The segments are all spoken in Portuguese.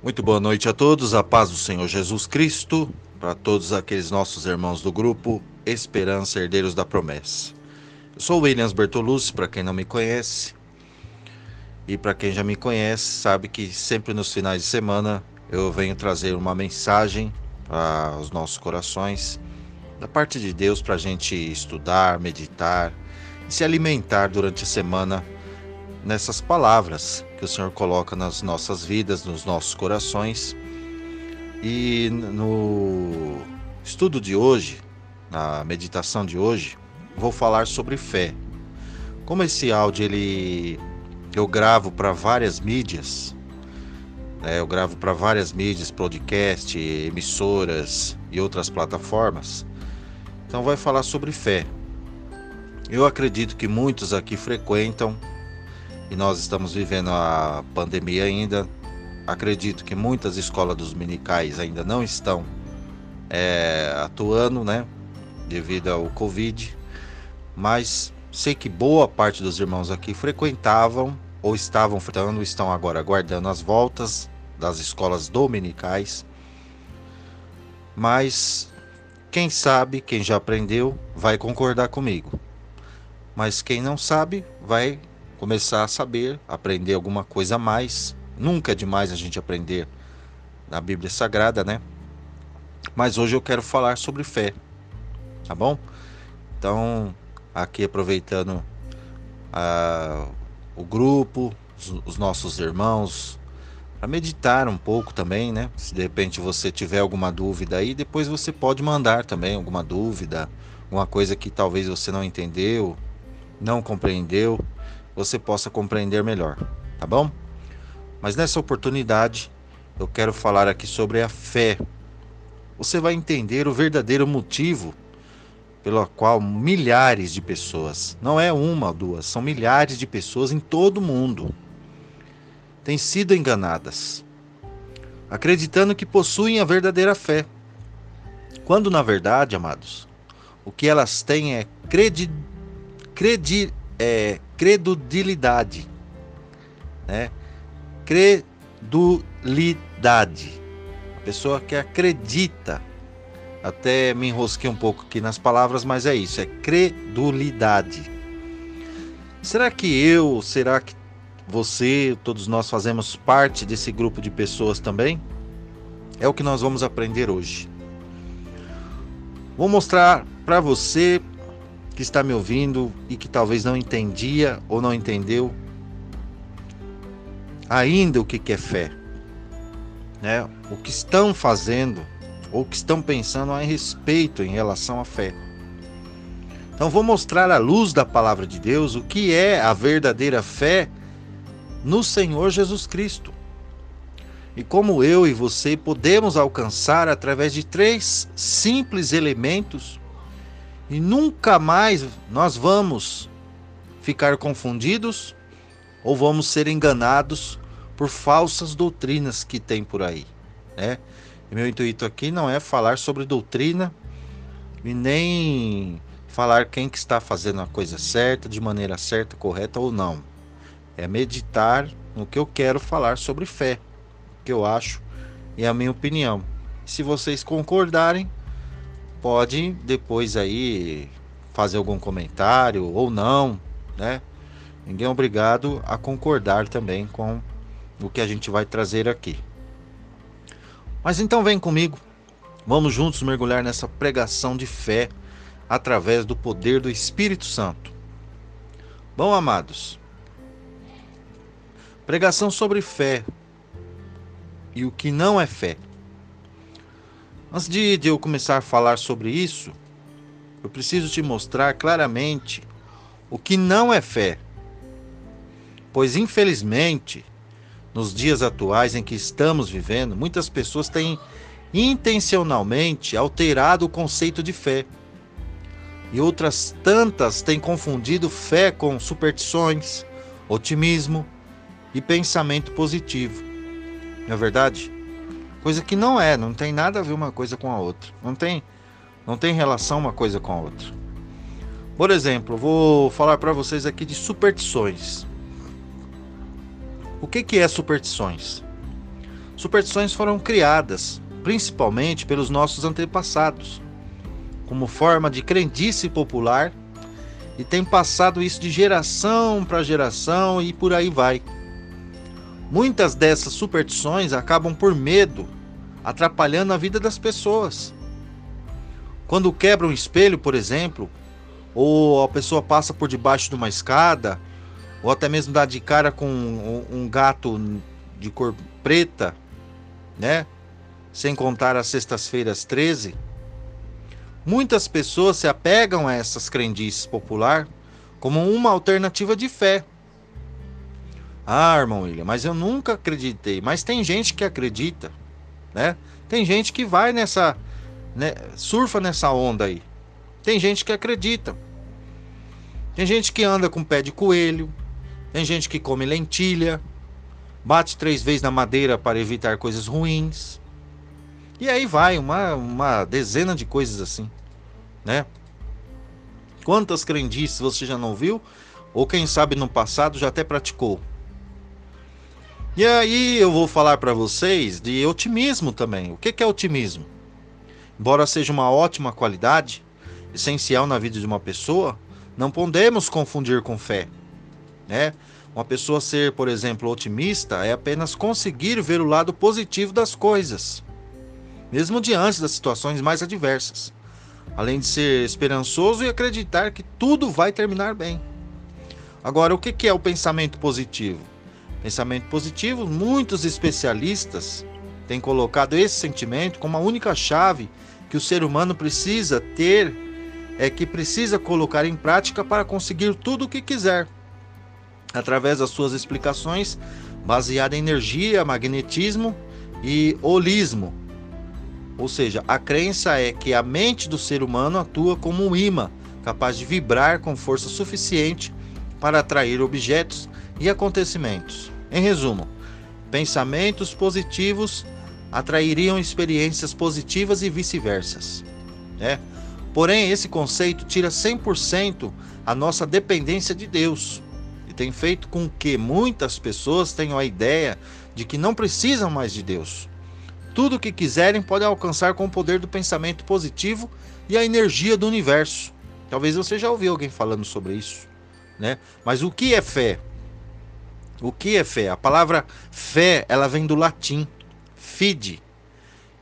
Muito boa noite a todos, a paz do Senhor Jesus Cristo, para todos aqueles nossos irmãos do grupo Esperança Herdeiros da Promessa. Eu sou Williams Bertolucci, para quem não me conhece, e para quem já me conhece, sabe que sempre nos finais de semana eu venho trazer uma mensagem para os nossos corações, da parte de Deus, para a gente estudar, meditar e se alimentar durante a semana nessas palavras que o Senhor coloca nas nossas vidas, nos nossos corações. E no estudo de hoje, na meditação de hoje, vou falar sobre fé. Como esse áudio ele eu gravo para várias mídias, né, eu gravo para várias mídias, podcast, emissoras e outras plataformas. Então vai falar sobre fé. Eu acredito que muitos aqui frequentam e nós estamos vivendo a pandemia ainda. Acredito que muitas escolas dos minicais ainda não estão é, atuando, né? Devido ao Covid. Mas sei que boa parte dos irmãos aqui frequentavam ou estavam frequentando, estão agora aguardando as voltas das escolas dominicais. Mas quem sabe, quem já aprendeu, vai concordar comigo. Mas quem não sabe, vai começar a saber, aprender alguma coisa a mais. Nunca é demais a gente aprender na Bíblia Sagrada, né? Mas hoje eu quero falar sobre fé, tá bom? Então, aqui aproveitando uh, o grupo, os, os nossos irmãos, para meditar um pouco também, né? Se de repente você tiver alguma dúvida aí, depois você pode mandar também alguma dúvida, alguma coisa que talvez você não entendeu, não compreendeu você possa compreender melhor, tá bom? Mas nessa oportunidade, eu quero falar aqui sobre a fé. Você vai entender o verdadeiro motivo pelo qual milhares de pessoas, não é uma ou duas, são milhares de pessoas em todo o mundo, têm sido enganadas, acreditando que possuem a verdadeira fé. Quando na verdade, amados, o que elas têm é credi, credi, é, credulidade, né? Credulidade. A pessoa que acredita. Até me enrosquei um pouco aqui nas palavras, mas é isso, é credulidade. Será que eu, será que você, todos nós fazemos parte desse grupo de pessoas também? É o que nós vamos aprender hoje. Vou mostrar para você que está me ouvindo e que talvez não entendia ou não entendeu ainda o que é fé, né? O que estão fazendo ou que estão pensando a respeito em relação à fé. Então vou mostrar à luz da palavra de Deus o que é a verdadeira fé no Senhor Jesus Cristo. E como eu e você podemos alcançar através de três simples elementos e nunca mais nós vamos ficar confundidos ou vamos ser enganados por falsas doutrinas que tem por aí, né? E meu intuito aqui não é falar sobre doutrina e nem falar quem que está fazendo a coisa certa, de maneira certa, correta ou não. É meditar no que eu quero falar sobre fé, que eu acho e é a minha opinião. Se vocês concordarem, pode depois aí fazer algum comentário ou não, né? Ninguém é obrigado a concordar também com o que a gente vai trazer aqui. Mas então vem comigo, vamos juntos mergulhar nessa pregação de fé através do poder do Espírito Santo. Bom, amados, pregação sobre fé e o que não é fé. Antes de, de eu começar a falar sobre isso, eu preciso te mostrar claramente o que não é fé. Pois, infelizmente, nos dias atuais em que estamos vivendo, muitas pessoas têm intencionalmente alterado o conceito de fé. E outras tantas têm confundido fé com superstições, otimismo e pensamento positivo. Não é verdade? Coisa que não é, não tem nada a ver uma coisa com a outra. Não tem, não tem relação uma coisa com a outra. Por exemplo, vou falar para vocês aqui de superstições. O que, que é superstições? Superstições foram criadas principalmente pelos nossos antepassados, como forma de crendice popular e tem passado isso de geração para geração e por aí vai. Muitas dessas superstições acabam por medo, atrapalhando a vida das pessoas. Quando quebra um espelho, por exemplo, ou a pessoa passa por debaixo de uma escada, ou até mesmo dá de cara com um, gato de cor preta, né? Sem contar as sextas-feiras 13. Muitas pessoas se apegam a essas crendices popular como uma alternativa de fé. Ah, irmão William, mas eu nunca acreditei. Mas tem gente que acredita, né? Tem gente que vai nessa, né, surfa nessa onda aí. Tem gente que acredita. Tem gente que anda com pé de coelho. Tem gente que come lentilha. Bate três vezes na madeira para evitar coisas ruins. E aí vai, uma, uma dezena de coisas assim, né? Quantas crendices você já não viu? Ou quem sabe no passado já até praticou? E aí eu vou falar para vocês de otimismo também. O que é otimismo? Embora seja uma ótima qualidade, essencial na vida de uma pessoa, não podemos confundir com fé. Né? Uma pessoa ser, por exemplo, otimista é apenas conseguir ver o lado positivo das coisas, mesmo diante das situações mais adversas, além de ser esperançoso e acreditar que tudo vai terminar bem. Agora, o que é o pensamento positivo? Pensamento positivo, muitos especialistas têm colocado esse sentimento como a única chave que o ser humano precisa ter, é que precisa colocar em prática para conseguir tudo o que quiser, através das suas explicações baseadas em energia, magnetismo e holismo. Ou seja, a crença é que a mente do ser humano atua como um imã, capaz de vibrar com força suficiente para atrair objetos e acontecimentos. Em resumo, pensamentos positivos atrairiam experiências positivas e vice-versa. Né? Porém, esse conceito tira 100% a nossa dependência de Deus e tem feito com que muitas pessoas tenham a ideia de que não precisam mais de Deus. Tudo o que quiserem podem alcançar com o poder do pensamento positivo e a energia do universo. Talvez você já ouviu alguém falando sobre isso, né? Mas o que é fé? O que é fé? A palavra fé, ela vem do latim fide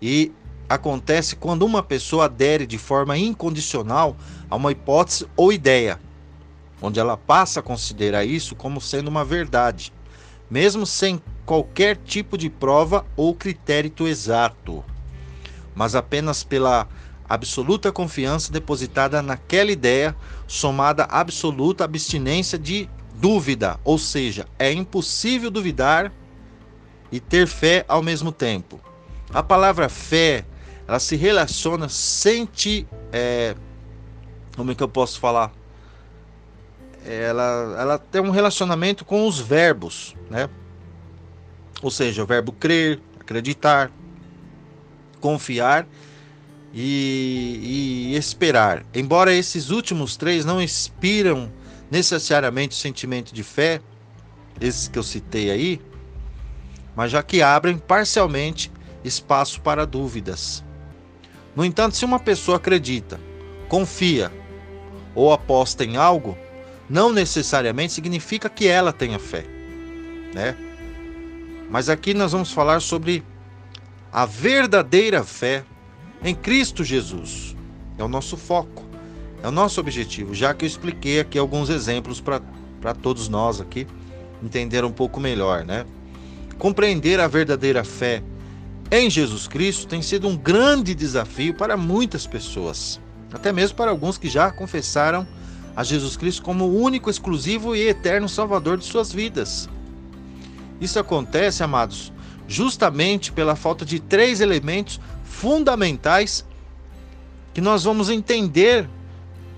e acontece quando uma pessoa adere de forma incondicional a uma hipótese ou ideia, onde ela passa a considerar isso como sendo uma verdade, mesmo sem qualquer tipo de prova ou critério exato, mas apenas pela absoluta confiança depositada naquela ideia, somada à absoluta abstinência de dúvida, ou seja, é impossível duvidar e ter fé ao mesmo tempo. A palavra fé, ela se relaciona, sente, é, como é que eu posso falar? Ela, ela tem um relacionamento com os verbos, né? Ou seja, o verbo crer, acreditar, confiar e, e esperar. Embora esses últimos três não inspiram necessariamente o sentimento de fé, esses que eu citei aí, mas já que abrem parcialmente espaço para dúvidas. No entanto, se uma pessoa acredita, confia ou aposta em algo, não necessariamente significa que ela tenha fé, né? Mas aqui nós vamos falar sobre a verdadeira fé em Cristo Jesus. É o nosso foco. É o nosso objetivo, já que eu expliquei aqui alguns exemplos para todos nós aqui entender um pouco melhor, né? Compreender a verdadeira fé em Jesus Cristo tem sido um grande desafio para muitas pessoas, até mesmo para alguns que já confessaram a Jesus Cristo como o único, exclusivo e eterno Salvador de suas vidas. Isso acontece, amados, justamente pela falta de três elementos fundamentais que nós vamos entender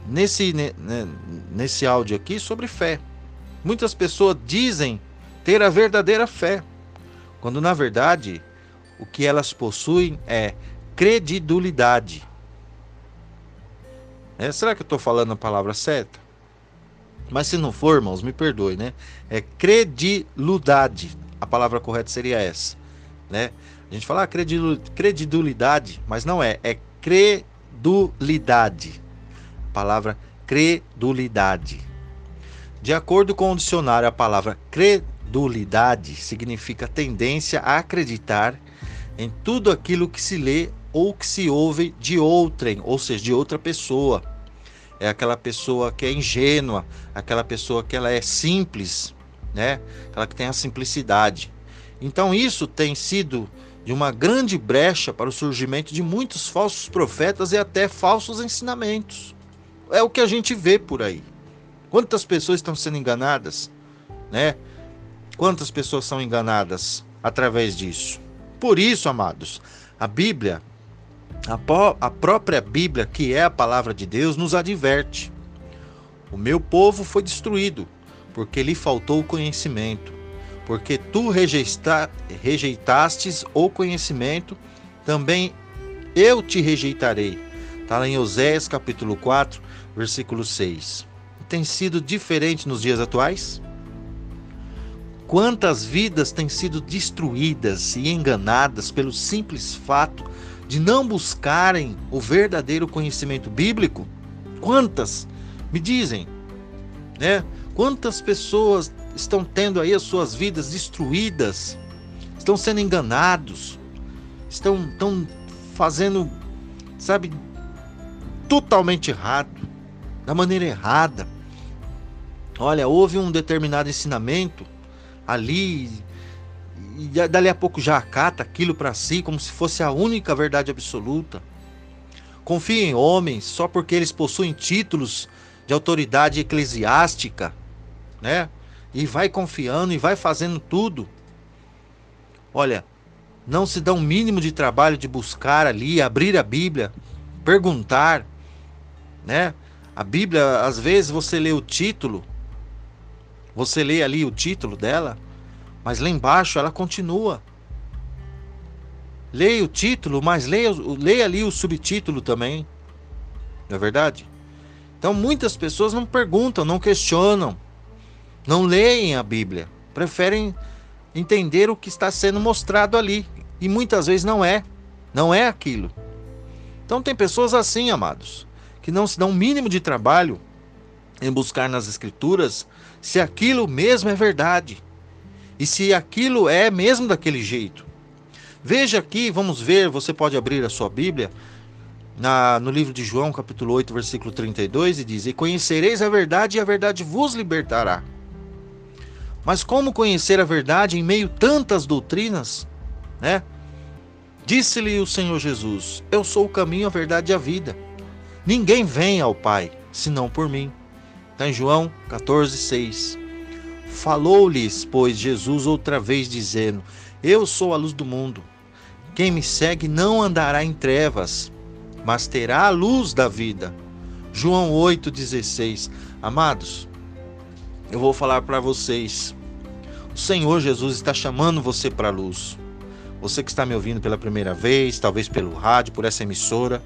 nesse, né, nesse áudio aqui sobre fé. Muitas pessoas dizem ter a verdadeira fé, quando na verdade o que elas possuem é credulidade. É, será que eu estou falando a palavra certa? Mas se não for, irmãos, me perdoe, né? É credulidade. A palavra correta seria essa. né? A gente fala ah, credulidade, mas não é, é credulidade. Palavra credulidade. De acordo com o dicionário, a palavra credulidade significa tendência a acreditar em tudo aquilo que se lê ou que se ouve de outrem, ou seja, de outra pessoa. É aquela pessoa que é ingênua, aquela pessoa que ela é simples, né? Aquela que tem a simplicidade. Então isso tem sido de uma grande brecha para o surgimento de muitos falsos profetas e até falsos ensinamentos. É o que a gente vê por aí. Quantas pessoas estão sendo enganadas, né? Quantas pessoas são enganadas através disso? Por isso, amados, a Bíblia, a, a própria Bíblia, que é a palavra de Deus, nos adverte. O meu povo foi destruído porque lhe faltou o conhecimento porque tu rejeita, rejeitastes o conhecimento, também eu te rejeitarei. Está lá em Oséias capítulo 4, versículo 6. Tem sido diferente nos dias atuais? Quantas vidas têm sido destruídas e enganadas pelo simples fato de não buscarem o verdadeiro conhecimento bíblico? Quantas? Me dizem, né? Quantas pessoas estão tendo aí as suas vidas destruídas, estão sendo enganados, estão, estão fazendo, sabe, totalmente errado, da maneira errada. Olha, houve um determinado ensinamento ali, e dali a pouco já acata aquilo para si como se fosse a única verdade absoluta. Confia em homens só porque eles possuem títulos de autoridade eclesiástica, né? e vai confiando e vai fazendo tudo. Olha, não se dá um mínimo de trabalho de buscar ali, abrir a Bíblia, perguntar, né? A Bíblia, às vezes você lê o título, você lê ali o título dela, mas lá embaixo ela continua. Leia o título, mas leia, leia ali o subtítulo também. Não é verdade? Então muitas pessoas não perguntam, não questionam não leem a Bíblia, preferem entender o que está sendo mostrado ali e muitas vezes não é, não é aquilo. Então tem pessoas assim, amados, que não se o um mínimo de trabalho em buscar nas escrituras se aquilo mesmo é verdade e se aquilo é mesmo daquele jeito. Veja aqui, vamos ver, você pode abrir a sua Bíblia na, no livro de João, capítulo 8, versículo 32, e diz: E conhecereis a verdade, e a verdade vos libertará. Mas como conhecer a verdade em meio tantas doutrinas, né? Disse-lhe o Senhor Jesus: Eu sou o caminho, a verdade e a vida. Ninguém vem ao Pai senão por mim. Está em João 14:6. Falou-lhes, pois, Jesus outra vez, dizendo: Eu sou a luz do mundo. Quem me segue não andará em trevas, mas terá a luz da vida. João 8,16. Amados, eu vou falar para vocês o Senhor Jesus está chamando você para a luz. Você que está me ouvindo pela primeira vez, talvez pelo rádio, por essa emissora,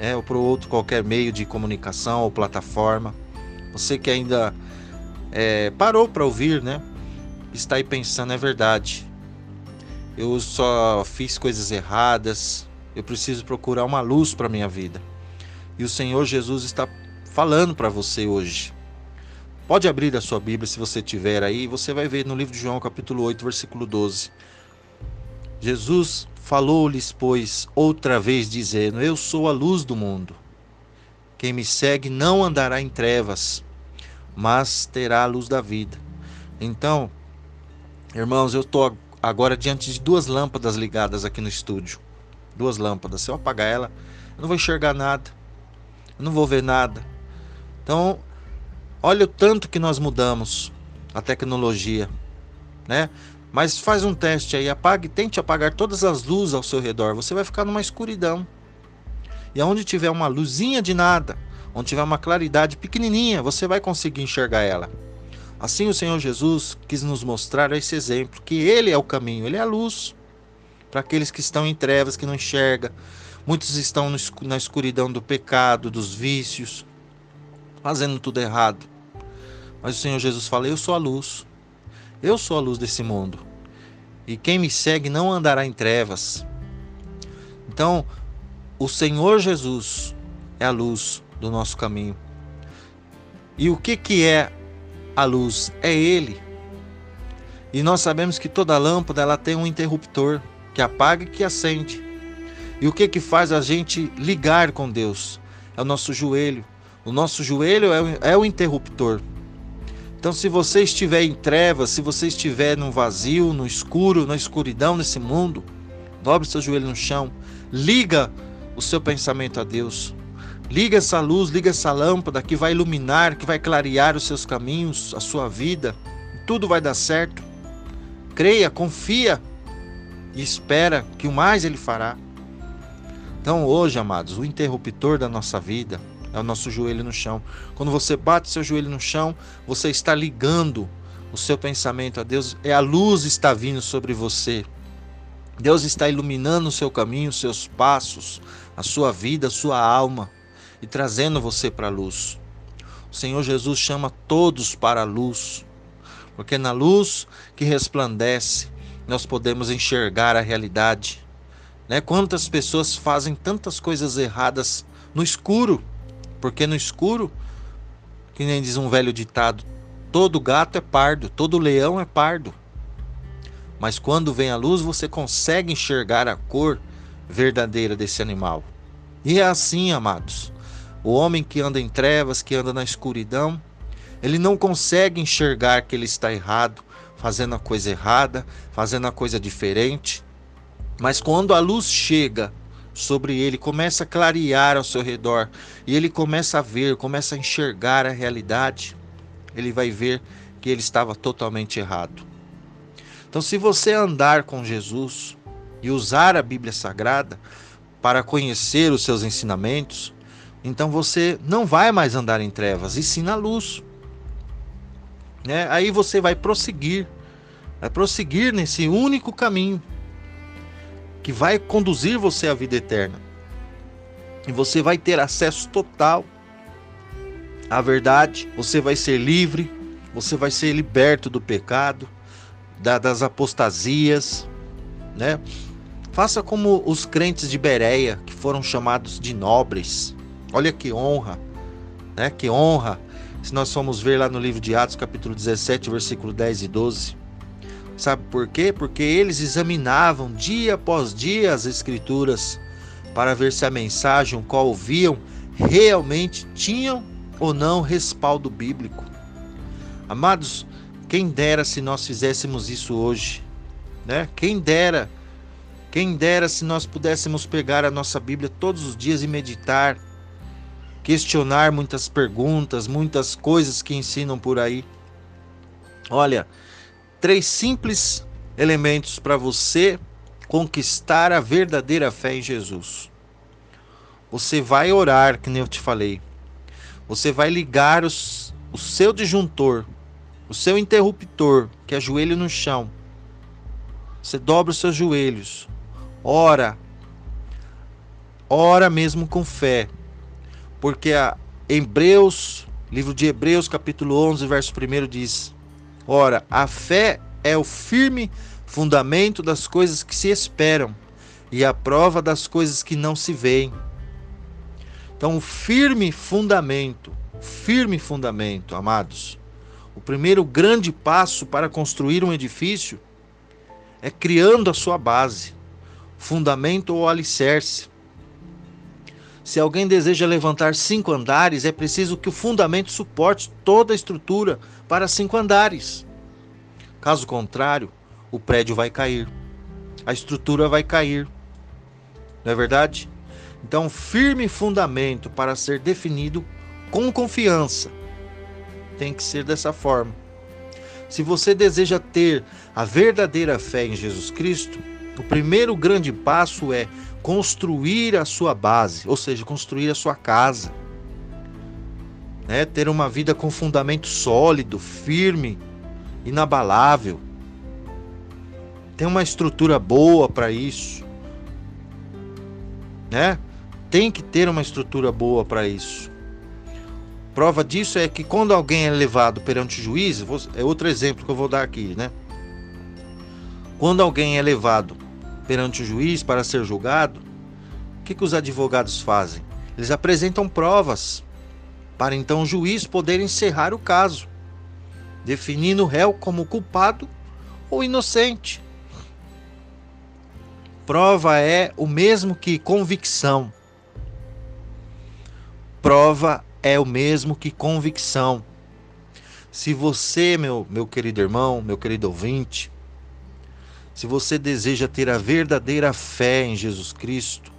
é, ou por outro qualquer meio de comunicação ou plataforma. Você que ainda é, parou para ouvir, né? Está aí pensando, é verdade. Eu só fiz coisas erradas. Eu preciso procurar uma luz para minha vida. E o Senhor Jesus está falando para você hoje. Pode abrir a sua Bíblia se você tiver aí, você vai ver no livro de João, capítulo 8, versículo 12. Jesus falou-lhes, pois, outra vez, dizendo: Eu sou a luz do mundo. Quem me segue não andará em trevas, mas terá a luz da vida. Então, irmãos, eu estou agora diante de duas lâmpadas ligadas aqui no estúdio. Duas lâmpadas. Se eu apagar ela, eu não vou enxergar nada. Eu não vou ver nada. Então, Olha o tanto que nós mudamos a tecnologia, né? Mas faz um teste aí, apague, tente apagar todas as luzes ao seu redor, você vai ficar numa escuridão. E aonde tiver uma luzinha de nada, onde tiver uma claridade pequenininha, você vai conseguir enxergar ela. Assim o Senhor Jesus quis nos mostrar esse exemplo, que ele é o caminho, ele é a luz para aqueles que estão em trevas, que não enxergam. Muitos estão na escuridão do pecado, dos vícios, fazendo tudo errado. Mas o Senhor Jesus fala: Eu sou a luz. Eu sou a luz desse mundo. e quem me segue não andará em trevas. Então, o Senhor Jesus é a luz do nosso caminho. E o que que é a luz? É ele. E nós sabemos que toda lâmpada ela tem um interruptor que apaga e que acende. E o que que faz a gente ligar com Deus? É o nosso joelho. O nosso joelho é o, é o interruptor. Então, se você estiver em trevas, se você estiver no vazio, no escuro, na escuridão desse mundo, dobre seu joelho no chão, liga o seu pensamento a Deus. Liga essa luz, liga essa lâmpada que vai iluminar, que vai clarear os seus caminhos, a sua vida. Tudo vai dar certo. Creia, confia e espera que o mais ele fará. Então, hoje, amados, o interruptor da nossa vida é o nosso joelho no chão. Quando você bate seu joelho no chão, você está ligando o seu pensamento a Deus, é a luz está vindo sobre você. Deus está iluminando o seu caminho, os seus passos, a sua vida, a sua alma e trazendo você para a luz. O Senhor Jesus chama todos para a luz, porque na luz que resplandece, nós podemos enxergar a realidade. Né? Quantas pessoas fazem tantas coisas erradas no escuro? Porque no escuro, que nem diz um velho ditado, todo gato é pardo, todo leão é pardo. Mas quando vem a luz, você consegue enxergar a cor verdadeira desse animal. E é assim, amados. O homem que anda em trevas, que anda na escuridão, ele não consegue enxergar que ele está errado, fazendo a coisa errada, fazendo a coisa diferente. Mas quando a luz chega sobre ele, começa a clarear ao seu redor e ele começa a ver, começa a enxergar a realidade, ele vai ver que ele estava totalmente errado. Então, se você andar com Jesus e usar a Bíblia Sagrada para conhecer os seus ensinamentos, então você não vai mais andar em trevas, e sim na luz. Né? Aí você vai prosseguir, vai prosseguir nesse único caminho que vai conduzir você à vida eterna. E você vai ter acesso total à verdade, você vai ser livre, você vai ser liberto do pecado, da, das apostasias, né? Faça como os crentes de Bereia, que foram chamados de nobres. Olha que honra, né? Que honra. Se nós formos ver lá no livro de Atos, capítulo 17, versículo 10 e 12. Sabe por quê? Porque eles examinavam dia após dia as escrituras para ver se a mensagem qual ouviam realmente tinham ou não respaldo bíblico. Amados, quem dera se nós fizéssemos isso hoje, né? Quem dera, quem dera se nós pudéssemos pegar a nossa Bíblia todos os dias e meditar, questionar muitas perguntas, muitas coisas que ensinam por aí. Olha, três simples elementos para você conquistar a verdadeira fé em Jesus. Você vai orar, que nem eu te falei. Você vai ligar os, o seu disjuntor, o seu interruptor, que é joelho no chão. Você dobra os seus joelhos. Ora. Ora mesmo com fé. Porque a Hebreus, livro de Hebreus, capítulo 11, verso 1 diz: Ora, a fé é o firme fundamento das coisas que se esperam e a prova das coisas que não se veem. Então, o firme fundamento, firme fundamento, amados. O primeiro grande passo para construir um edifício é criando a sua base, fundamento ou alicerce. Se alguém deseja levantar cinco andares, é preciso que o fundamento suporte toda a estrutura para cinco andares. Caso contrário, o prédio vai cair, a estrutura vai cair. Não é verdade? Então, firme fundamento para ser definido com confiança tem que ser dessa forma. Se você deseja ter a verdadeira fé em Jesus Cristo, o primeiro grande passo é construir a sua base, ou seja, construir a sua casa né? ter uma vida com fundamento sólido, firme, inabalável. Tem uma estrutura boa para isso, né? Tem que ter uma estrutura boa para isso. Prova disso é que quando alguém é levado perante o juiz, é outro exemplo que eu vou dar aqui, né? Quando alguém é levado perante o juiz para ser julgado, o que, que os advogados fazem? Eles apresentam provas para então o juiz poder encerrar o caso, definindo o réu como culpado ou inocente. Prova é o mesmo que convicção. Prova é o mesmo que convicção. Se você, meu, meu querido irmão, meu querido ouvinte, se você deseja ter a verdadeira fé em Jesus Cristo,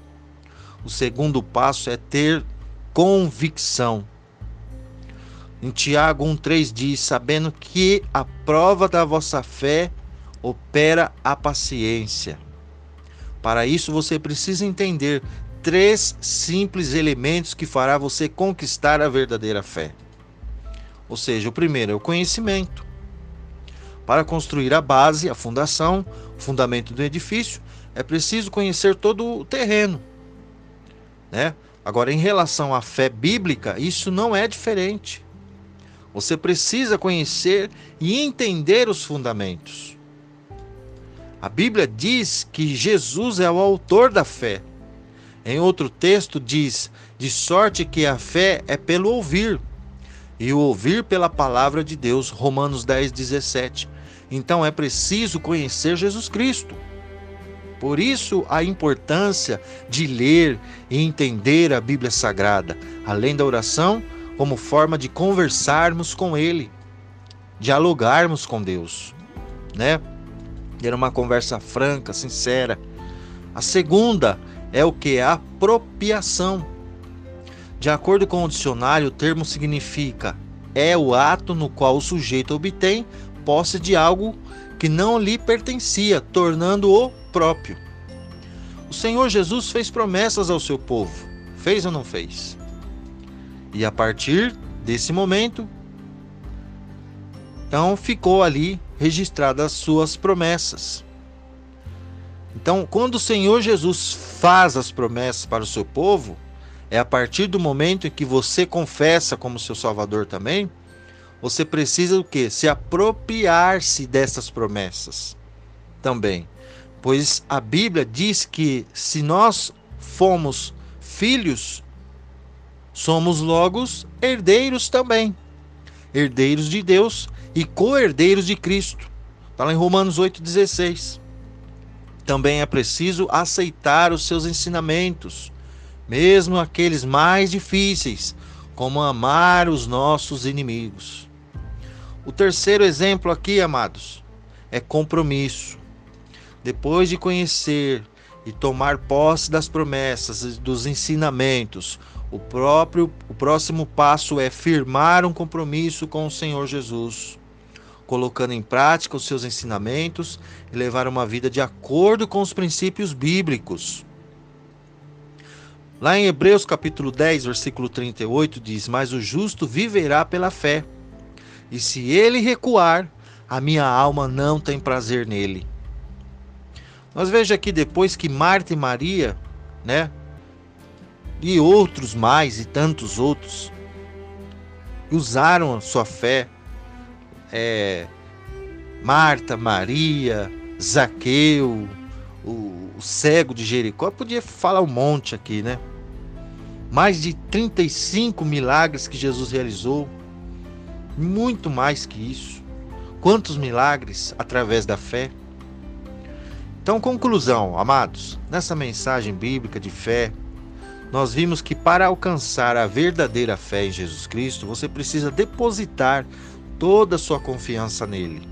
o segundo passo é ter convicção. Em Tiago 1,3 diz: Sabendo que a prova da vossa fé opera a paciência. Para isso você precisa entender três simples elementos que fará você conquistar a verdadeira fé. Ou seja, o primeiro é o conhecimento. Para construir a base, a fundação, o fundamento do edifício, é preciso conhecer todo o terreno. Né? Agora, em relação à fé bíblica, isso não é diferente. Você precisa conhecer e entender os fundamentos. A Bíblia diz que Jesus é o autor da fé. Em outro texto diz: de sorte que a fé é pelo ouvir, e o ouvir pela palavra de Deus. Romanos 10, 17. Então é preciso conhecer Jesus Cristo. Por isso a importância de ler e entender a Bíblia Sagrada, além da oração, como forma de conversarmos com Ele, dialogarmos com Deus, né? Ter uma conversa franca, sincera. A segunda é o que? A apropriação. De acordo com o dicionário, o termo significa é o ato no qual o sujeito obtém posse de algo que não lhe pertencia, tornando-o próprio. O Senhor Jesus fez promessas ao seu povo. Fez ou não fez? E a partir desse momento, então ficou ali registradas as suas promessas. Então, quando o Senhor Jesus faz as promessas para o seu povo, é a partir do momento em que você confessa como seu Salvador também, você precisa o quê? Se apropriar-se dessas promessas também. Pois a Bíblia diz que se nós fomos filhos, somos logo herdeiros também. Herdeiros de Deus e co-herdeiros de Cristo. Está lá em Romanos 8,16. Também é preciso aceitar os seus ensinamentos, mesmo aqueles mais difíceis, como amar os nossos inimigos. O terceiro exemplo aqui, amados, é compromisso. Depois de conhecer e tomar posse das promessas e dos ensinamentos, o próprio o próximo passo é firmar um compromisso com o Senhor Jesus colocando em prática os seus ensinamentos e levar uma vida de acordo com os princípios bíblicos. Lá em Hebreus capítulo 10, versículo 38 diz: "Mas o justo viverá pela fé. E se ele recuar, a minha alma não tem prazer nele." Nós veja aqui depois que Marta e Maria, né, e outros mais e tantos outros usaram a sua fé é, Marta, Maria, Zaqueu, o, o cego de Jericó. Eu podia falar um monte aqui, né? Mais de 35 milagres que Jesus realizou. Muito mais que isso. Quantos milagres através da fé? Então, conclusão, amados, nessa mensagem bíblica de fé, nós vimos que para alcançar a verdadeira fé em Jesus Cristo, você precisa depositar toda a sua confiança nele.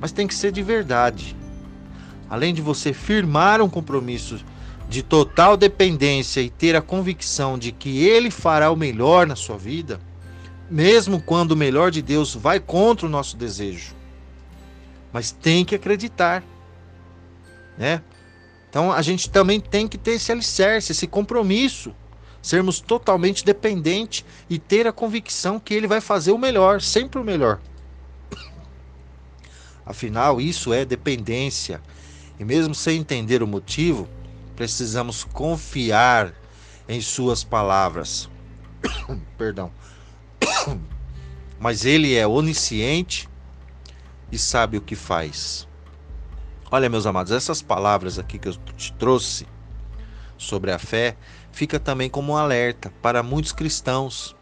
Mas tem que ser de verdade. Além de você firmar um compromisso de total dependência e ter a convicção de que ele fará o melhor na sua vida, mesmo quando o melhor de Deus vai contra o nosso desejo. Mas tem que acreditar, né? Então a gente também tem que ter esse alicerce, esse compromisso sermos totalmente dependentes e ter a convicção que Ele vai fazer o melhor, sempre o melhor. Afinal, isso é dependência. E mesmo sem entender o motivo, precisamos confiar em Suas palavras. Perdão. Mas Ele é onisciente e sabe o que faz. Olha, meus amados, essas palavras aqui que eu te trouxe sobre a fé fica também como um alerta para muitos cristãos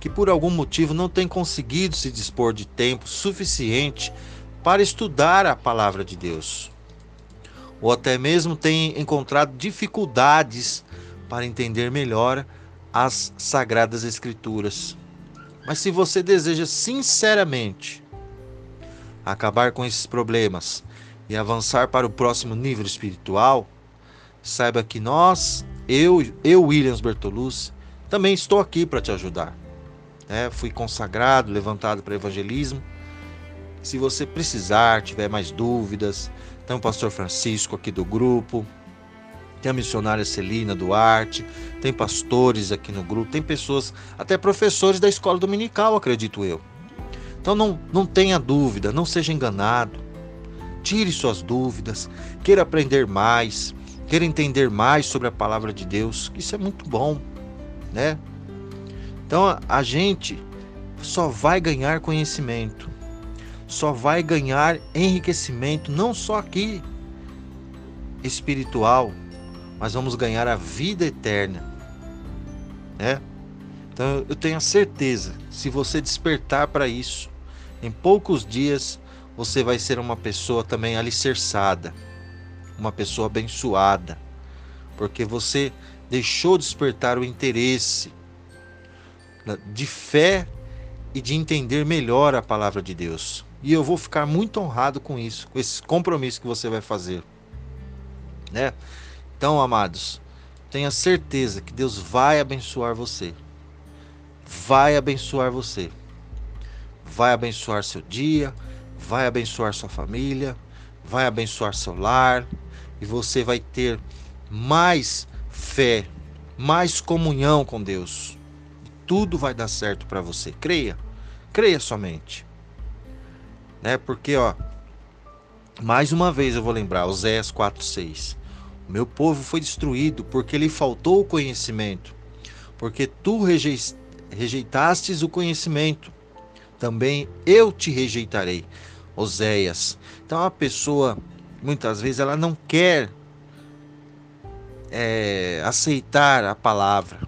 que por algum motivo não têm conseguido se dispor de tempo suficiente para estudar a palavra de Deus, ou até mesmo têm encontrado dificuldades para entender melhor as sagradas escrituras. Mas se você deseja sinceramente acabar com esses problemas e avançar para o próximo nível espiritual, saiba que nós, eu, eu Williams Bertolucci, também estou aqui para te ajudar. É, fui consagrado, levantado para evangelismo. Se você precisar, tiver mais dúvidas, tem o pastor Francisco aqui do grupo, tem a missionária Celina Duarte, tem pastores aqui no grupo, tem pessoas, até professores da escola dominical, acredito eu. Então não, não tenha dúvida, não seja enganado. Tire suas dúvidas, queira aprender mais, queira entender mais sobre a palavra de Deus, isso é muito bom, né? Então a, a gente só vai ganhar conhecimento, só vai ganhar enriquecimento, não só aqui espiritual, mas vamos ganhar a vida eterna, né? Então eu tenho a certeza, se você despertar para isso, em poucos dias você vai ser uma pessoa também alicerçada, uma pessoa abençoada, porque você deixou despertar o interesse de fé e de entender melhor a palavra de Deus. E eu vou ficar muito honrado com isso, com esse compromisso que você vai fazer, né? Então, amados, tenha certeza que Deus vai abençoar você. Vai abençoar você. Vai abençoar seu dia, vai abençoar sua família, vai abençoar seu lar e você vai ter mais fé, mais comunhão com Deus. Tudo vai dar certo para você. Creia, creia somente, né? Porque ó, mais uma vez eu vou lembrar, Oséias 4:6. Meu povo foi destruído porque lhe faltou o conhecimento, porque tu rejeitastes o conhecimento. Também eu te rejeitarei. Oséias. Então a pessoa muitas vezes ela não quer é, aceitar a palavra,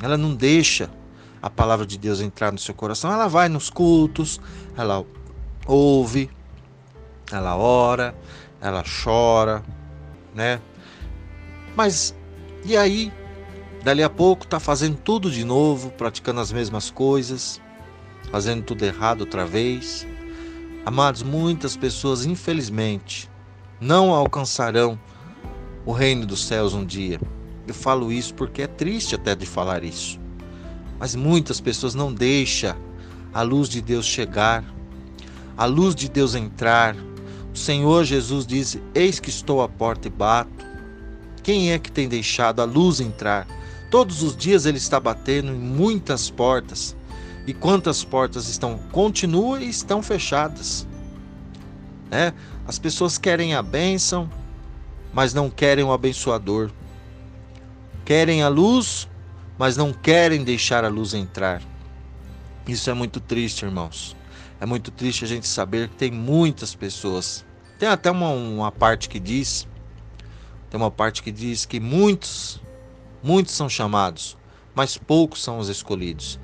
ela não deixa a palavra de Deus entrar no seu coração. Ela vai nos cultos, ela ouve, ela ora, ela chora, né? Mas e aí, dali a pouco tá fazendo tudo de novo, praticando as mesmas coisas, fazendo tudo errado outra vez. Amados, muitas pessoas, infelizmente, não alcançarão o reino dos céus um dia. Eu falo isso porque é triste até de falar isso. Mas muitas pessoas não deixam a luz de Deus chegar, a luz de Deus entrar. O Senhor Jesus diz: Eis que estou à porta e bato. Quem é que tem deixado a luz entrar? Todos os dias ele está batendo em muitas portas e quantas portas estão continuam e estão fechadas. É, as pessoas querem a bênção, mas não querem o abençoador. Querem a luz, mas não querem deixar a luz entrar. Isso é muito triste, irmãos. É muito triste a gente saber que tem muitas pessoas. Tem até uma, uma parte que diz, tem uma parte que diz que muitos, muitos são chamados, mas poucos são os escolhidos.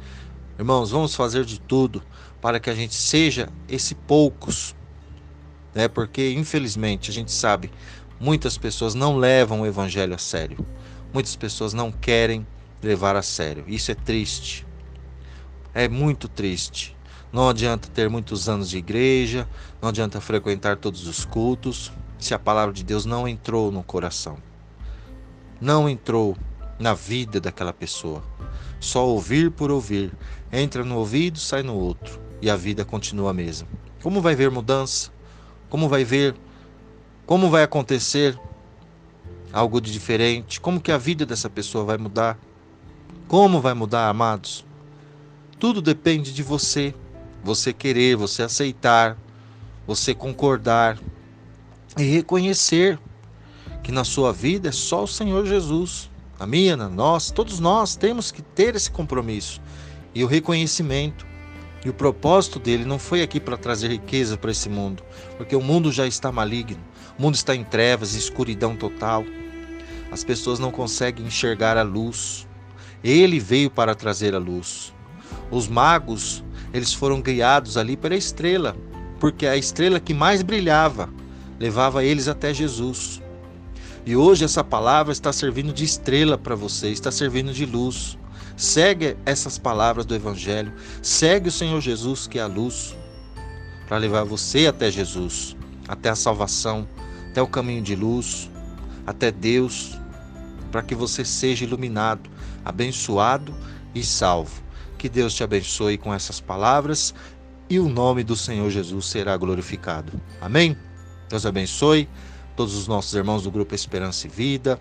Irmãos, vamos fazer de tudo para que a gente seja esse poucos, né? Porque infelizmente a gente sabe, muitas pessoas não levam o evangelho a sério. Muitas pessoas não querem levar a sério. Isso é triste. É muito triste. Não adianta ter muitos anos de igreja, não adianta frequentar todos os cultos, se a palavra de Deus não entrou no coração. Não entrou na vida daquela pessoa. Só ouvir por ouvir. Entra no ouvido, sai no outro. E a vida continua a mesma. Como vai ver mudança? Como vai ver? Como vai acontecer algo de diferente? Como que a vida dessa pessoa vai mudar? Como vai mudar, amados? Tudo depende de você. Você querer, você aceitar, você concordar e reconhecer que na sua vida é só o Senhor Jesus a minha, na nossa, todos nós temos que ter esse compromisso e o reconhecimento E o propósito dele não foi aqui para trazer riqueza para esse mundo, porque o mundo já está maligno, o mundo está em trevas, escuridão total. As pessoas não conseguem enxergar a luz. Ele veio para trazer a luz. Os magos, eles foram guiados ali pela estrela, porque a estrela que mais brilhava levava eles até Jesus. E hoje essa palavra está servindo de estrela para você, está servindo de luz. Segue essas palavras do Evangelho, segue o Senhor Jesus, que é a luz, para levar você até Jesus, até a salvação, até o caminho de luz, até Deus, para que você seja iluminado, abençoado e salvo. Que Deus te abençoe com essas palavras e o nome do Senhor Jesus será glorificado. Amém? Deus abençoe todos os nossos irmãos do grupo Esperança e Vida,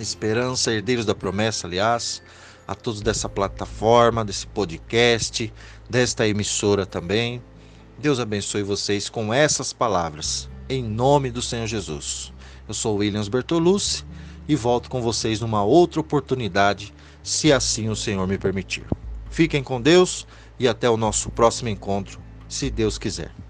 Esperança, herdeiros da promessa, aliás a todos dessa plataforma, desse podcast, desta emissora também. Deus abençoe vocês com essas palavras, em nome do Senhor Jesus. Eu sou Williams Bertolucci e volto com vocês numa outra oportunidade, se assim o Senhor me permitir. Fiquem com Deus e até o nosso próximo encontro, se Deus quiser.